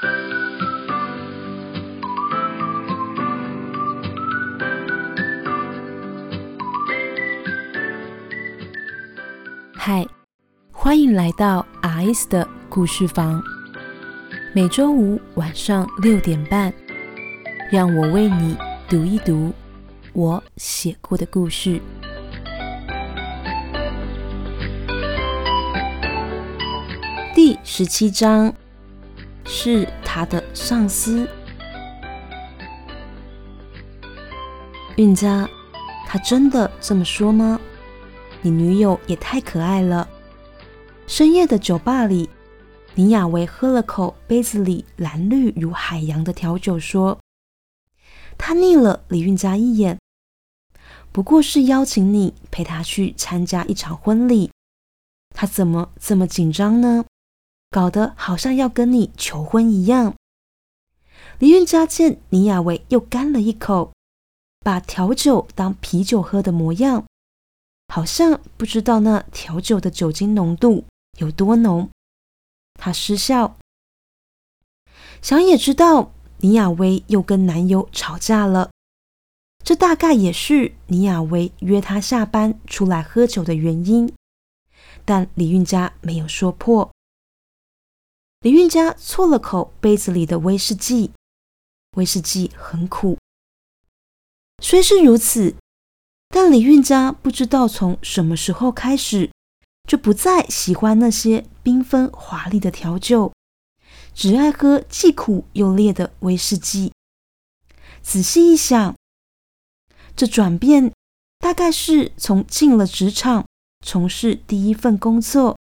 嗨，欢迎来到 RS 的故事房。每周五晚上六点半，让我为你读一读我写过的故事。第十七章是他的上司韵家，他真的这么说吗？你女友也太可爱了。深夜的酒吧里，林雅维喝了口杯子里蓝绿如海洋的调酒，说：“他腻了李韵家一眼，不过是邀请你陪他去参加一场婚礼。他怎么这么紧张呢？搞得好像要跟你求婚一样。”李运家见林雅维又干了一口，把调酒当啤酒喝的模样。好像不知道那调酒的酒精浓度有多浓，他失笑。想也知道，倪雅薇又跟男友吵架了，这大概也是倪雅薇约他下班出来喝酒的原因。但李运家没有说破。李运家啜了口杯子里的威士忌，威士忌很苦。虽是如此。但李运家不知道从什么时候开始，就不再喜欢那些缤纷华丽的调酒，只爱喝既苦又烈的威士忌。仔细一想，这转变大概是从进了职场，从事第一份工作，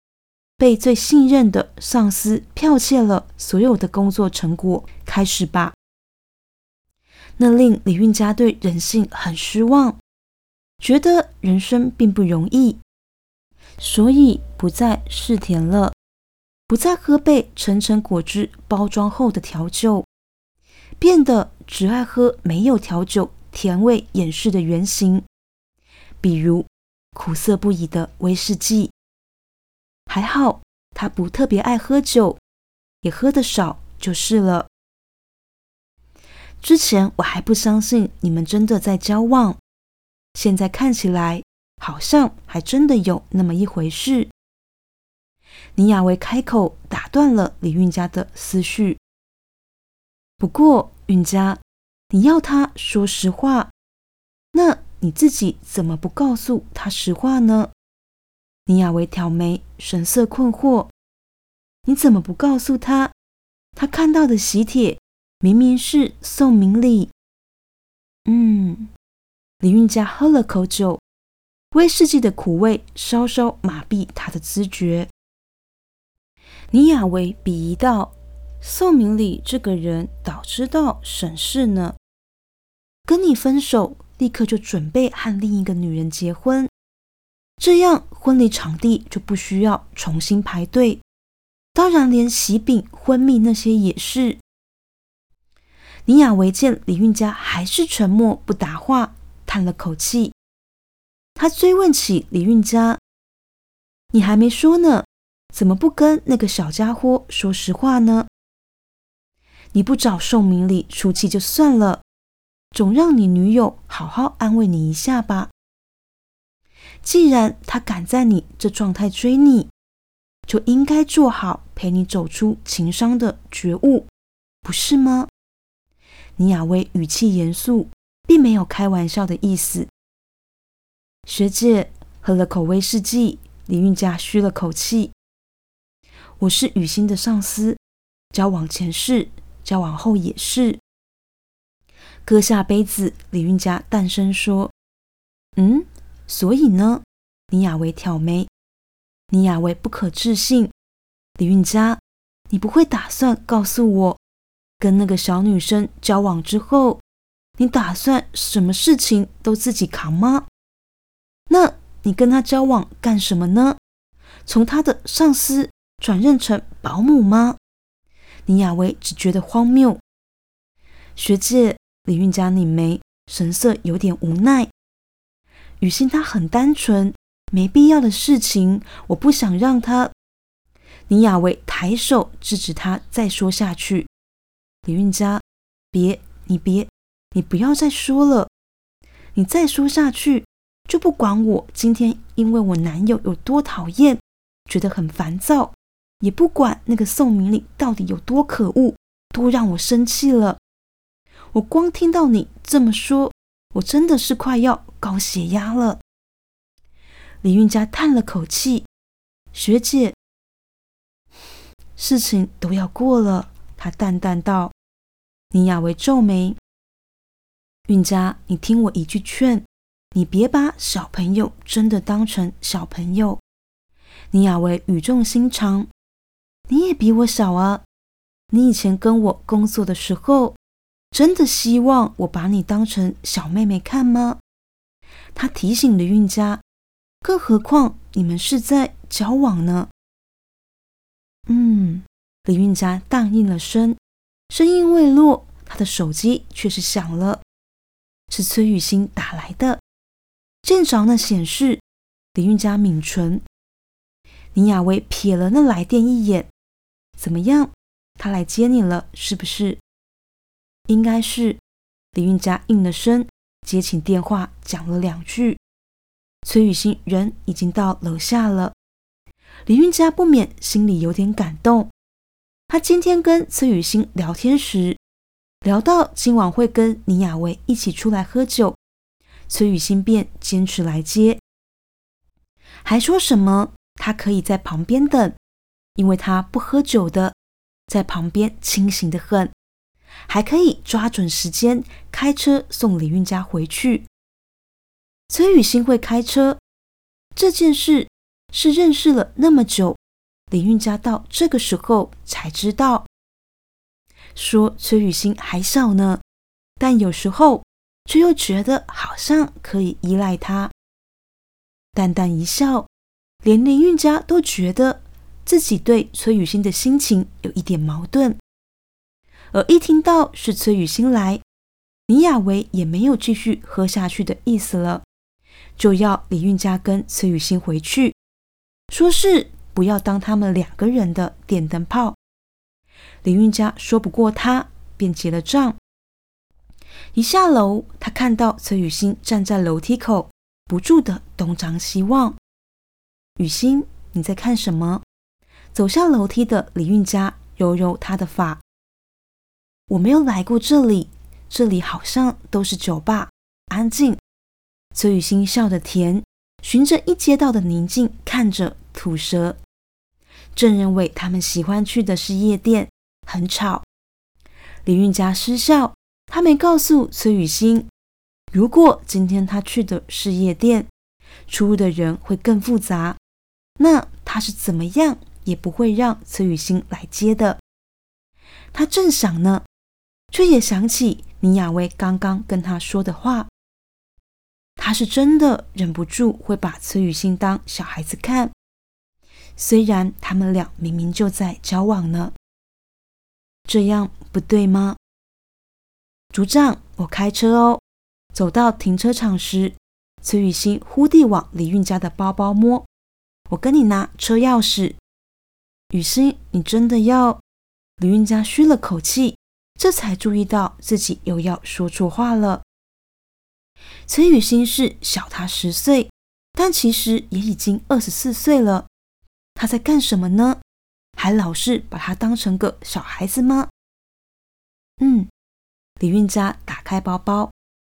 被最信任的上司剽窃了所有的工作成果开始吧。那令李运家对人性很失望。觉得人生并不容易，所以不再试甜了，不再喝被橙橙果汁包装后的调酒，变得只爱喝没有调酒甜味掩饰的原型，比如苦涩不已的威士忌。还好他不特别爱喝酒，也喝得少就是了。之前我还不相信你们真的在交往。现在看起来，好像还真的有那么一回事。倪雅薇开口打断了李运家的思绪。不过，运家，你要他说实话，那你自己怎么不告诉他实话呢？倪雅薇挑眉，神色困惑。你怎么不告诉他，他看到的喜帖明明是宋明礼？嗯。李运家喝了口酒，威士忌的苦味稍稍麻痹他的知觉。倪雅维鄙夷道：“宋明礼这个人，早知道省事呢，跟你分手，立刻就准备和另一个女人结婚，这样婚礼场地就不需要重新排队，当然连喜饼、婚蜜那些也是。”倪雅维见李运家还是沉默不答话。叹了口气，他追问起李运家：“你还没说呢，怎么不跟那个小家伙说实话呢？你不找宋明礼出气就算了，总让你女友好好安慰你一下吧。既然他敢在你这状态追你，就应该做好陪你走出情伤的觉悟，不是吗？”倪雅薇语气严肃。并没有开玩笑的意思。学姐喝了口威士忌，李运佳吁了口气：“我是雨欣的上司，交往前是，交往后也是。”搁下杯子，李运佳淡声说：“嗯，所以呢？”倪雅薇挑眉，倪雅薇不可置信：“李运家，你不会打算告诉我，跟那个小女生交往之后？”你打算什么事情都自己扛吗？那你跟她交往干什么呢？从她的上司转任成保姆吗？倪雅薇只觉得荒谬。学姐，李运家拧眉，神色有点无奈。雨欣她很单纯，没必要的事情，我不想让她。倪雅薇抬手制止他再说下去，李运佳，别，你别，你不要再说了，你再说下去，就不管我今天因为我男友有多讨厌，觉得很烦躁，也不管那个宋明礼到底有多可恶，多让我生气了。我光听到你这么说，我真的是快要高血压了。李运佳叹了口气，学姐，事情都要过了。他淡淡道。倪雅维皱眉：“运佳，你听我一句劝，你别把小朋友真的当成小朋友。”倪雅维语重心长：“你也比我小啊，你以前跟我工作的时候，真的希望我把你当成小妹妹看吗？”他提醒了运佳：“更何况你们是在交往呢。”嗯，李运佳淡应了声。声音未落，他的手机却是响了，是崔雨欣打来的。见着那显示，李运佳抿唇。林雅薇瞥了那来电一眼，怎么样？他来接你了，是不是？应该是。李运佳应了声，接起电话，讲了两句。崔雨欣人已经到楼下了，李运家不免心里有点感动。他今天跟崔雨欣聊天时，聊到今晚会跟倪雅薇一起出来喝酒，崔雨欣便坚持来接，还说什么他可以在旁边等，因为他不喝酒的，在旁边清醒的很，还可以抓准时间开车送李运家回去。崔雨欣会开车这件事是认识了那么久。林运家到这个时候才知道，说崔雨欣还小呢，但有时候却又觉得好像可以依赖他。淡淡一笑，连林运家都觉得自己对崔雨欣的心情有一点矛盾。而一听到是崔雨欣来，李雅维也没有继续喝下去的意思了，就要李运家跟崔雨欣回去，说是。不要当他们两个人的电灯泡。李运家说不过他，便结了账。一下楼，他看到崔雨欣站在楼梯口，不住的东张西望。雨欣，你在看什么？走下楼梯的李运家揉揉他的发。我没有来过这里，这里好像都是酒吧，安静。崔雨欣笑得甜，循着一街道的宁静看着吐舌。正认为他们喜欢去的是夜店，很吵。李运佳失笑，他没告诉崔雨欣，如果今天他去的是夜店，出入的人会更复杂，那他是怎么样也不会让崔雨欣来接的。他正想呢，却也想起倪雅薇刚刚跟他说的话，他是真的忍不住会把崔雨欣当小孩子看。虽然他们俩明明就在交往呢，这样不对吗？组长，我开车哦。走到停车场时，崔雨欣忽地往李运家的包包摸。我跟你拿车钥匙。雨欣，你真的要？李运家吁了口气，这才注意到自己又要说错话了。崔雨欣是小他十岁，但其实也已经二十四岁了。他在干什么呢？还老是把他当成个小孩子吗？嗯，李运家打开包包，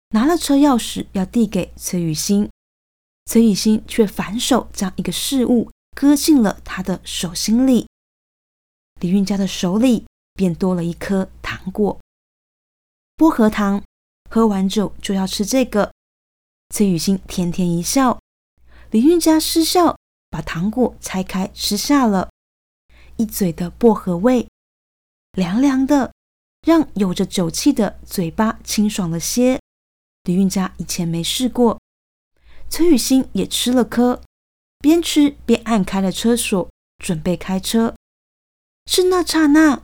拿了车钥匙要递给崔雨欣，崔雨欣却反手将一个饰物搁进了他的手心里。李运家的手里便多了一颗糖果，薄荷糖。喝完酒就要吃这个。崔雨欣甜甜一笑，李运家失笑。把糖果拆开吃下了，一嘴的薄荷味，凉凉的，让有着酒气的嘴巴清爽了些。李运家以前没试过，崔雨欣也吃了颗，边吃边按开了车锁，准备开车。是那刹那，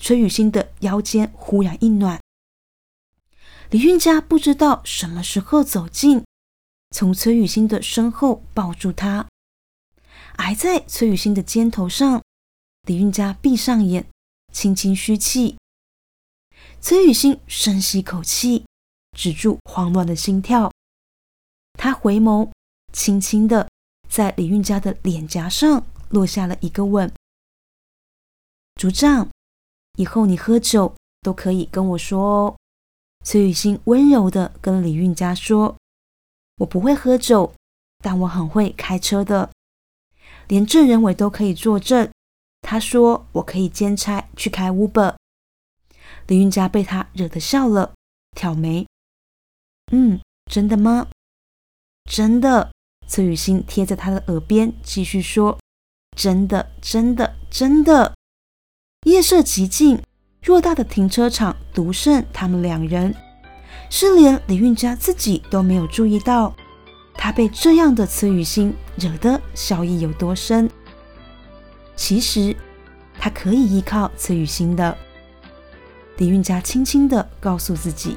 崔雨欣的腰间忽然一暖，李运家不知道什么时候走近，从崔雨欣的身后抱住她。挨在崔雨欣的肩头上，李运家闭上眼，轻轻吸气。崔雨欣深吸口气，止住慌乱的心跳。他回眸，轻轻的在李运家的脸颊上落下了一个吻。组长，以后你喝酒都可以跟我说哦。崔雨欣温柔的跟李运家说：“我不会喝酒，但我很会开车的，连证人伟都可以作证。他说我可以兼差去开 Uber。”李运家被他惹得笑了，挑眉：“嗯，真的吗？”“真的。”崔雨欣贴在他的耳边继续说：“真的，真的，真的。”夜色极静，偌大的停车场独剩他们两人，是连李运家自己都没有注意到，他被这样的慈雨心惹得笑意有多深。其实他可以依靠慈雨心的。李运家轻轻的告诉自己。